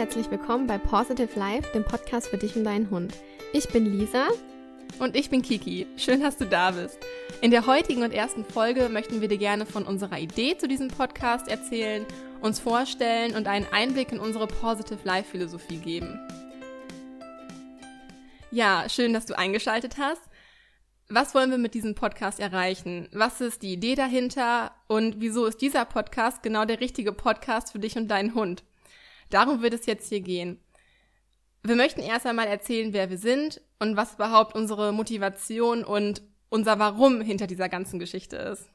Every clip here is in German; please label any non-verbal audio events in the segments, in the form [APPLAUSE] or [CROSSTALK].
herzlich willkommen bei Positive Life, dem Podcast für dich und deinen Hund. Ich bin Lisa. Und ich bin Kiki. Schön, dass du da bist. In der heutigen und ersten Folge möchten wir dir gerne von unserer Idee zu diesem Podcast erzählen, uns vorstellen und einen Einblick in unsere Positive Life Philosophie geben. Ja, schön, dass du eingeschaltet hast. Was wollen wir mit diesem Podcast erreichen? Was ist die Idee dahinter? Und wieso ist dieser Podcast genau der richtige Podcast für dich und deinen Hund? Darum wird es jetzt hier gehen. Wir möchten erst einmal erzählen, wer wir sind und was überhaupt unsere Motivation und unser Warum hinter dieser ganzen Geschichte ist.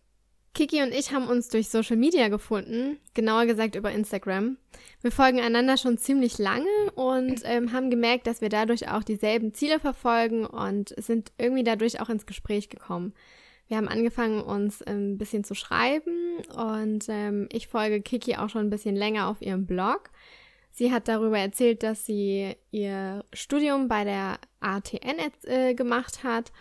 Kiki und ich haben uns durch Social Media gefunden, genauer gesagt über Instagram. Wir folgen einander schon ziemlich lange und ähm, haben gemerkt, dass wir dadurch auch dieselben Ziele verfolgen und sind irgendwie dadurch auch ins Gespräch gekommen. Wir haben angefangen, uns ähm, ein bisschen zu schreiben und ähm, ich folge Kiki auch schon ein bisschen länger auf ihrem Blog. Sie hat darüber erzählt, dass sie ihr Studium bei der ATN äh, gemacht hat.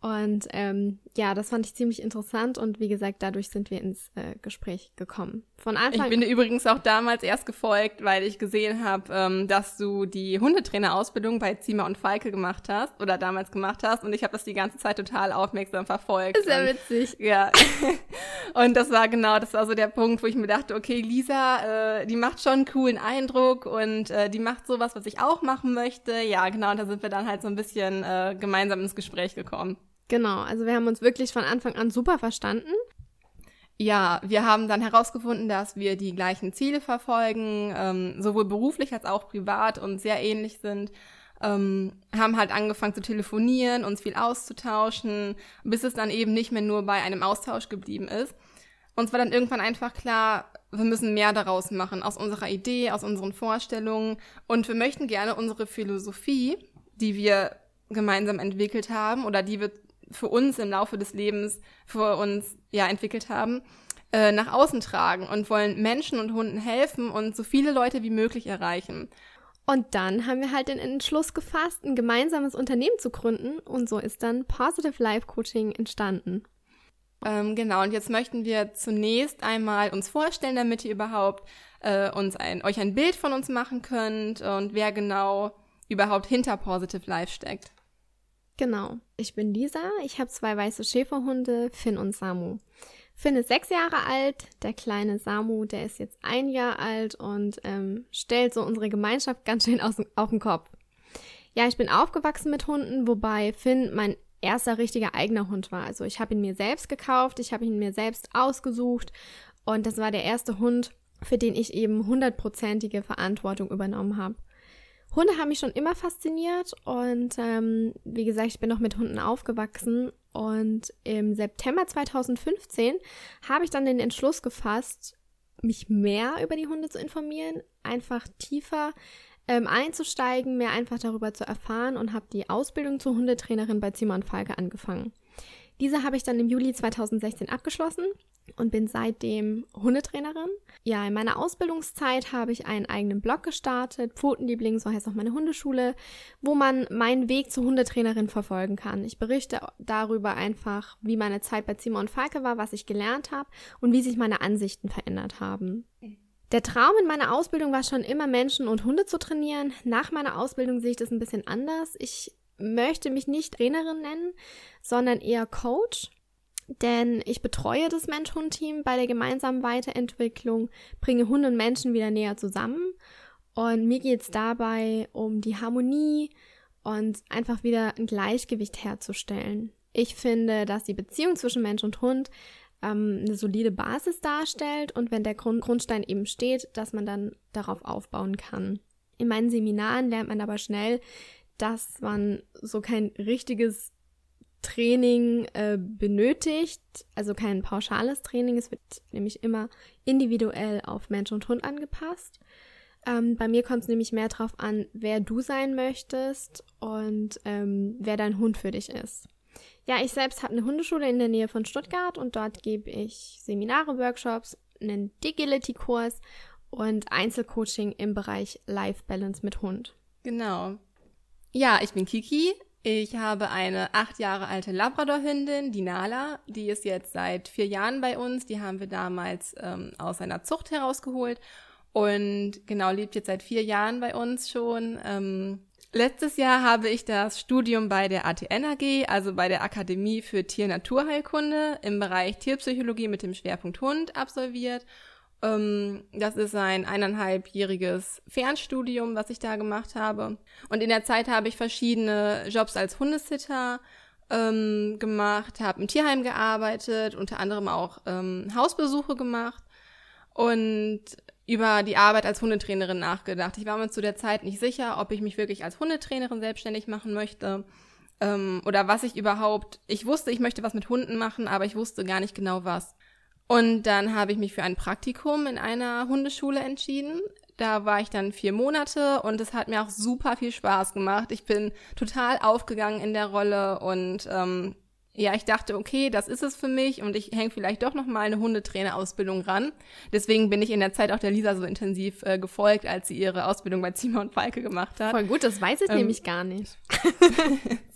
Und ähm, ja, das fand ich ziemlich interessant und wie gesagt, dadurch sind wir ins äh, Gespräch gekommen. Von Anfang Ich bin dir übrigens auch damals erst gefolgt, weil ich gesehen habe, ähm, dass du die Hundetrainerausbildung bei Zima und Falke gemacht hast oder damals gemacht hast und ich habe das die ganze Zeit total aufmerksam verfolgt. Ist ja witzig. Ja. [LAUGHS] und das war genau, das war so der Punkt, wo ich mir dachte, okay, Lisa, äh, die macht schon einen coolen Eindruck und äh, die macht sowas, was ich auch machen möchte. Ja, genau, und da sind wir dann halt so ein bisschen äh, gemeinsam ins Gespräch gekommen. Genau, also wir haben uns wirklich von Anfang an super verstanden. Ja, wir haben dann herausgefunden, dass wir die gleichen Ziele verfolgen, ähm, sowohl beruflich als auch privat und sehr ähnlich sind. Ähm, haben halt angefangen zu telefonieren, uns viel auszutauschen, bis es dann eben nicht mehr nur bei einem Austausch geblieben ist. Uns war dann irgendwann einfach klar, wir müssen mehr daraus machen, aus unserer Idee, aus unseren Vorstellungen. Und wir möchten gerne unsere Philosophie, die wir gemeinsam entwickelt haben oder die wir für uns im Laufe des Lebens für uns ja entwickelt haben, äh, nach außen tragen und wollen Menschen und Hunden helfen und so viele Leute wie möglich erreichen. Und dann haben wir halt den Entschluss gefasst, ein gemeinsames Unternehmen zu gründen und so ist dann Positive Life Coaching entstanden. Ähm, genau, und jetzt möchten wir zunächst einmal uns vorstellen, damit ihr überhaupt äh, uns ein, euch ein Bild von uns machen könnt und wer genau überhaupt hinter Positive Life steckt. Genau. Ich bin Lisa. Ich habe zwei weiße Schäferhunde, Finn und Samu. Finn ist sechs Jahre alt, der kleine Samu, der ist jetzt ein Jahr alt und ähm, stellt so unsere Gemeinschaft ganz schön aus, auf den Kopf. Ja, ich bin aufgewachsen mit Hunden, wobei Finn mein erster richtiger eigener Hund war. Also ich habe ihn mir selbst gekauft, ich habe ihn mir selbst ausgesucht und das war der erste Hund, für den ich eben hundertprozentige Verantwortung übernommen habe. Hunde haben mich schon immer fasziniert und ähm, wie gesagt, ich bin noch mit Hunden aufgewachsen und im September 2015 habe ich dann den Entschluss gefasst, mich mehr über die Hunde zu informieren, einfach tiefer ähm, einzusteigen, mehr einfach darüber zu erfahren und habe die Ausbildung zur Hundetrainerin bei Zimmer und Falke angefangen. Diese habe ich dann im Juli 2016 abgeschlossen und bin seitdem Hundetrainerin. Ja, in meiner Ausbildungszeit habe ich einen eigenen Blog gestartet, Pfotenliebling, so heißt auch meine Hundeschule, wo man meinen Weg zur Hundetrainerin verfolgen kann. Ich berichte darüber einfach, wie meine Zeit bei Zimmer und Falke war, was ich gelernt habe und wie sich meine Ansichten verändert haben. Der Traum in meiner Ausbildung war schon immer, Menschen und Hunde zu trainieren. Nach meiner Ausbildung sehe ich das ein bisschen anders. Ich möchte mich nicht Trainerin nennen, sondern eher Coach. Denn ich betreue das Mensch-Hund-Team bei der gemeinsamen Weiterentwicklung, bringe Hunde und Menschen wieder näher zusammen. Und mir geht es dabei um die Harmonie und einfach wieder ein Gleichgewicht herzustellen. Ich finde, dass die Beziehung zwischen Mensch und Hund ähm, eine solide Basis darstellt und wenn der Grund Grundstein eben steht, dass man dann darauf aufbauen kann. In meinen Seminaren lernt man aber schnell, dass man so kein richtiges Training äh, benötigt, also kein pauschales Training. Es wird nämlich immer individuell auf Mensch und Hund angepasst. Ähm, bei mir kommt es nämlich mehr darauf an, wer du sein möchtest und ähm, wer dein Hund für dich ist. Ja, ich selbst habe eine Hundeschule in der Nähe von Stuttgart und dort gebe ich Seminare, Workshops, einen Digility-Kurs und Einzelcoaching im Bereich Life Balance mit Hund. Genau. Ja, ich bin Kiki. Ich habe eine acht Jahre alte Labrador-Hündin, die Nala. Die ist jetzt seit vier Jahren bei uns. Die haben wir damals ähm, aus einer Zucht herausgeholt. und genau lebt jetzt seit vier Jahren bei uns schon. Ähm, letztes Jahr habe ich das Studium bei der ATN AG, also bei der Akademie für Tier-Naturheilkunde im Bereich Tierpsychologie mit dem Schwerpunkt Hund absolviert. Ähm, das ist ein eineinhalbjähriges Fernstudium, was ich da gemacht habe. Und in der Zeit habe ich verschiedene Jobs als Hundesitter ähm, gemacht, habe im Tierheim gearbeitet, unter anderem auch ähm, Hausbesuche gemacht und über die Arbeit als Hundetrainerin nachgedacht. Ich war mir zu der Zeit nicht sicher, ob ich mich wirklich als Hundetrainerin selbstständig machen möchte ähm, oder was ich überhaupt. Ich wusste, ich möchte was mit Hunden machen, aber ich wusste gar nicht genau was. Und dann habe ich mich für ein Praktikum in einer Hundeschule entschieden. Da war ich dann vier Monate und es hat mir auch super viel Spaß gemacht. Ich bin total aufgegangen in der Rolle und ähm, ja, ich dachte, okay, das ist es für mich und ich hänge vielleicht doch noch mal eine Hundetrainerausbildung ran. Deswegen bin ich in der Zeit auch der Lisa so intensiv äh, gefolgt, als sie ihre Ausbildung bei Zima und Falke gemacht hat. Voll gut, das weiß ich ähm, nämlich gar nicht. [LAUGHS]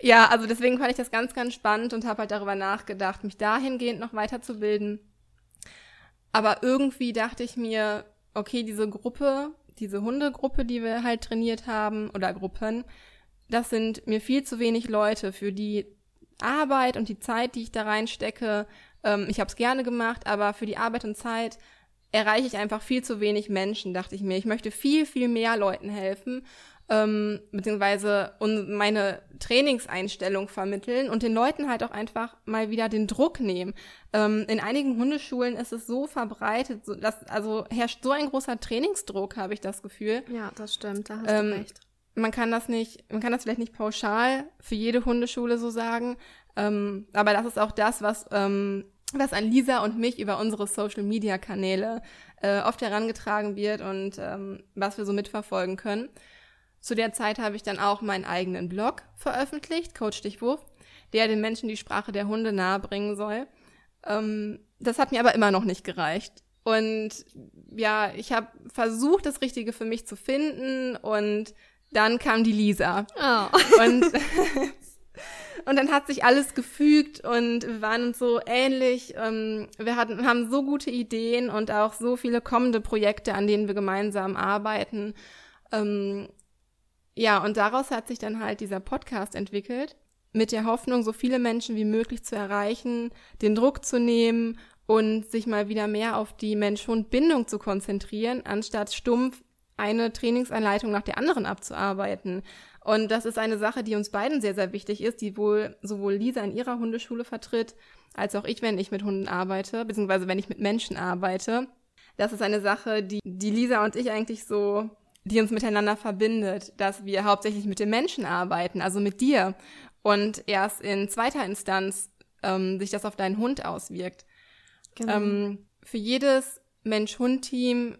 ja, also deswegen fand ich das ganz, ganz spannend und habe halt darüber nachgedacht, mich dahingehend noch weiterzubilden. Aber irgendwie dachte ich mir, okay, diese Gruppe, diese Hundegruppe, die wir halt trainiert haben oder Gruppen, das sind mir viel zu wenig Leute für die Arbeit und die Zeit, die ich da reinstecke. Ähm, ich habe es gerne gemacht, aber für die Arbeit und Zeit erreiche ich einfach viel zu wenig Menschen, dachte ich mir. Ich möchte viel, viel mehr Leuten helfen, ähm, beziehungsweise meine Trainingseinstellung vermitteln und den Leuten halt auch einfach mal wieder den Druck nehmen. Ähm, in einigen Hundeschulen ist es so verbreitet, so dass, also herrscht so ein großer Trainingsdruck, habe ich das Gefühl. Ja, das stimmt, da hast ähm, du recht man kann das nicht, man kann das vielleicht nicht pauschal für jede Hundeschule so sagen, ähm, aber das ist auch das, was, ähm, was an Lisa und mich über unsere Social Media Kanäle äh, oft herangetragen wird und ähm, was wir so mitverfolgen können. Zu der Zeit habe ich dann auch meinen eigenen Blog veröffentlicht, Coach Stichwurf, der den Menschen die Sprache der Hunde nahebringen soll. Ähm, das hat mir aber immer noch nicht gereicht. Und ja, ich habe versucht, das Richtige für mich zu finden und dann kam die Lisa. Oh. Und, [LAUGHS] und dann hat sich alles gefügt und wir waren uns so ähnlich. Ähm, wir hatten, haben so gute Ideen und auch so viele kommende Projekte, an denen wir gemeinsam arbeiten. Ähm, ja, und daraus hat sich dann halt dieser Podcast entwickelt, mit der Hoffnung, so viele Menschen wie möglich zu erreichen, den Druck zu nehmen und sich mal wieder mehr auf die Mensch-Hund-Bindung zu konzentrieren, anstatt stumpf eine Trainingsanleitung nach der anderen abzuarbeiten. Und das ist eine Sache, die uns beiden sehr, sehr wichtig ist, die wohl sowohl Lisa in ihrer Hundeschule vertritt, als auch ich, wenn ich mit Hunden arbeite, beziehungsweise wenn ich mit Menschen arbeite. Das ist eine Sache, die, die Lisa und ich eigentlich so, die uns miteinander verbindet, dass wir hauptsächlich mit den Menschen arbeiten, also mit dir. Und erst in zweiter Instanz ähm, sich das auf deinen Hund auswirkt. Genau. Ähm, für jedes Mensch-Hund-Team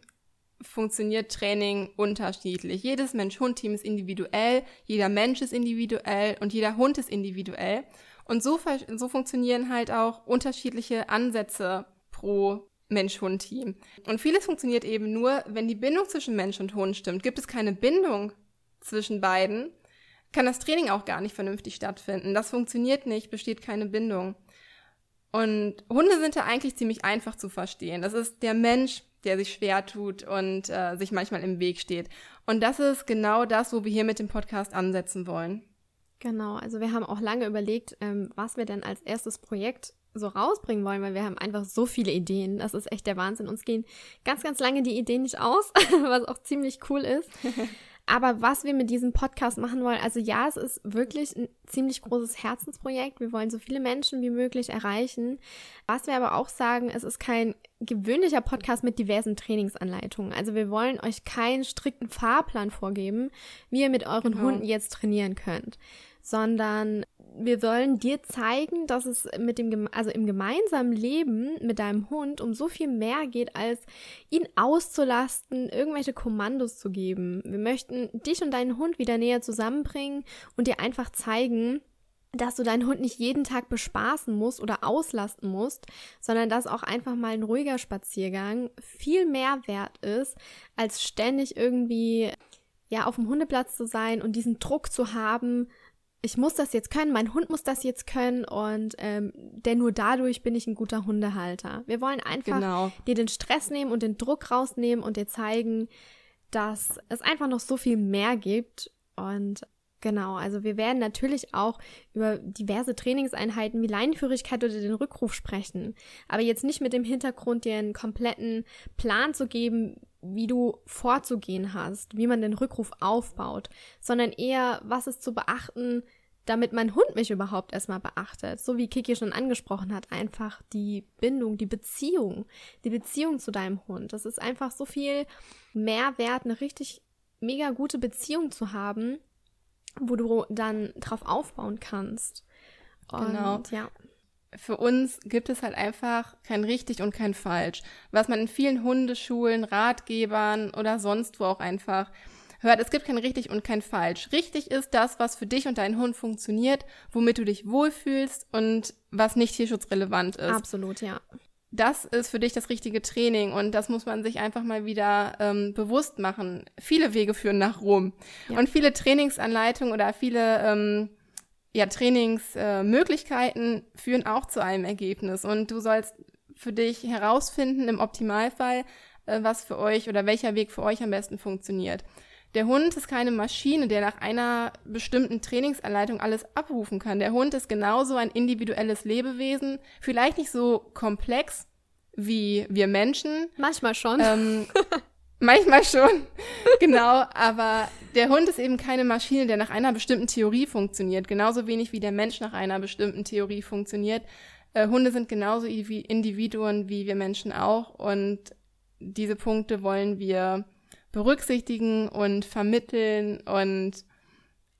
funktioniert Training unterschiedlich. Jedes Mensch-Hund-Team ist individuell, jeder Mensch ist individuell und jeder Hund ist individuell. Und so, so funktionieren halt auch unterschiedliche Ansätze pro Mensch-Hund-Team. Und vieles funktioniert eben nur, wenn die Bindung zwischen Mensch und Hund stimmt. Gibt es keine Bindung zwischen beiden, kann das Training auch gar nicht vernünftig stattfinden. Das funktioniert nicht, besteht keine Bindung. Und Hunde sind da eigentlich ziemlich einfach zu verstehen. Das ist der Mensch, der sich schwer tut und äh, sich manchmal im Weg steht. Und das ist genau das, wo wir hier mit dem Podcast ansetzen wollen. Genau, also wir haben auch lange überlegt, ähm, was wir denn als erstes Projekt so rausbringen wollen, weil wir haben einfach so viele Ideen. Das ist echt der Wahnsinn. Uns gehen ganz, ganz lange die Ideen nicht aus, [LAUGHS] was auch ziemlich cool ist. [LAUGHS] Aber was wir mit diesem Podcast machen wollen, also ja, es ist wirklich ein ziemlich großes Herzensprojekt. Wir wollen so viele Menschen wie möglich erreichen. Was wir aber auch sagen, es ist kein gewöhnlicher Podcast mit diversen Trainingsanleitungen. Also wir wollen euch keinen strikten Fahrplan vorgeben, wie ihr mit euren genau. Hunden jetzt trainieren könnt, sondern wir wollen dir zeigen, dass es mit dem, also im gemeinsamen Leben mit deinem Hund um so viel mehr geht, als ihn auszulasten, irgendwelche Kommandos zu geben. Wir möchten dich und deinen Hund wieder näher zusammenbringen und dir einfach zeigen, dass du deinen Hund nicht jeden Tag bespaßen musst oder auslasten musst, sondern dass auch einfach mal ein ruhiger Spaziergang viel mehr wert ist, als ständig irgendwie ja auf dem Hundeplatz zu sein und diesen Druck zu haben, ich muss das jetzt können, mein Hund muss das jetzt können und ähm, denn nur dadurch bin ich ein guter Hundehalter. Wir wollen einfach genau. dir den Stress nehmen und den Druck rausnehmen und dir zeigen, dass es einfach noch so viel mehr gibt und Genau, also wir werden natürlich auch über diverse Trainingseinheiten wie Leinenführigkeit oder den Rückruf sprechen. Aber jetzt nicht mit dem Hintergrund, dir einen kompletten Plan zu geben, wie du vorzugehen hast, wie man den Rückruf aufbaut, sondern eher, was ist zu beachten, damit mein Hund mich überhaupt erstmal beachtet. So wie Kiki schon angesprochen hat, einfach die Bindung, die Beziehung, die Beziehung zu deinem Hund. Das ist einfach so viel mehr wert, eine richtig mega gute Beziehung zu haben, wo du dann drauf aufbauen kannst. Und, genau. Ja. Für uns gibt es halt einfach kein richtig und kein falsch. Was man in vielen Hundeschulen, Ratgebern oder sonst wo auch einfach hört, es gibt kein richtig und kein falsch. Richtig ist das, was für dich und deinen Hund funktioniert, womit du dich wohlfühlst und was nicht tierschutzrelevant ist. Absolut, ja das ist für dich das richtige Training und das muss man sich einfach mal wieder ähm, bewusst machen. Viele Wege führen nach Rom ja. und viele Trainingsanleitungen oder viele ähm, ja, Trainingsmöglichkeiten äh, führen auch zu einem Ergebnis und du sollst für dich herausfinden im Optimalfall, äh, was für euch oder welcher Weg für euch am besten funktioniert. Der Hund ist keine Maschine, der nach einer bestimmten Trainingsanleitung alles abrufen kann. Der Hund ist genauso ein individuelles Lebewesen, vielleicht nicht so komplex wie wir Menschen. Manchmal schon. Ähm, [LAUGHS] manchmal schon, [LAUGHS] genau. Aber der Hund ist eben keine Maschine, der nach einer bestimmten Theorie funktioniert. Genauso wenig wie der Mensch nach einer bestimmten Theorie funktioniert. Äh, Hunde sind genauso Individuen wie wir Menschen auch. Und diese Punkte wollen wir berücksichtigen und vermitteln und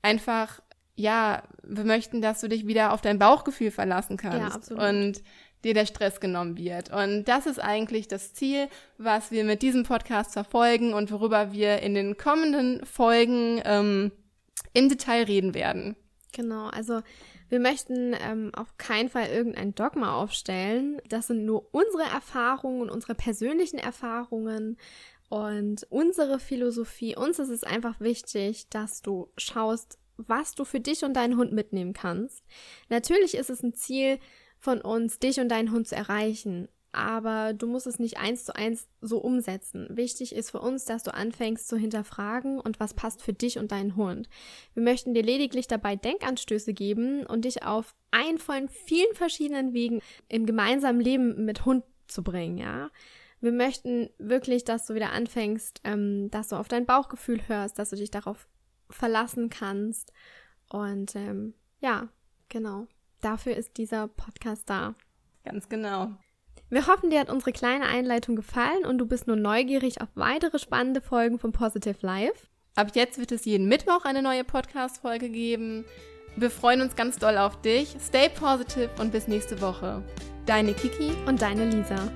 einfach, ja, wir möchten, dass du dich wieder auf dein Bauchgefühl verlassen kannst. Ja, absolut. Und dir der Stress genommen wird. Und das ist eigentlich das Ziel, was wir mit diesem Podcast verfolgen und worüber wir in den kommenden Folgen ähm, im Detail reden werden. Genau, also wir möchten ähm, auf keinen Fall irgendein Dogma aufstellen. Das sind nur unsere Erfahrungen unsere persönlichen Erfahrungen. Und unsere Philosophie, uns ist es einfach wichtig, dass du schaust, was du für dich und deinen Hund mitnehmen kannst. Natürlich ist es ein Ziel von uns, dich und deinen Hund zu erreichen, aber du musst es nicht eins zu eins so umsetzen. Wichtig ist für uns, dass du anfängst zu hinterfragen und was passt für dich und deinen Hund. Wir möchten dir lediglich dabei Denkanstöße geben und dich auf einen von vielen verschiedenen Wegen im gemeinsamen Leben mit Hund zu bringen, ja. Wir möchten wirklich, dass du wieder anfängst, ähm, dass du auf dein Bauchgefühl hörst, dass du dich darauf verlassen kannst. Und ähm, ja, genau. Dafür ist dieser Podcast da. Ganz genau. Wir hoffen, dir hat unsere kleine Einleitung gefallen und du bist nur neugierig auf weitere spannende Folgen von Positive Life. Ab jetzt wird es jeden Mittwoch eine neue Podcast-Folge geben. Wir freuen uns ganz doll auf dich. Stay positive und bis nächste Woche. Deine Kiki und deine Lisa.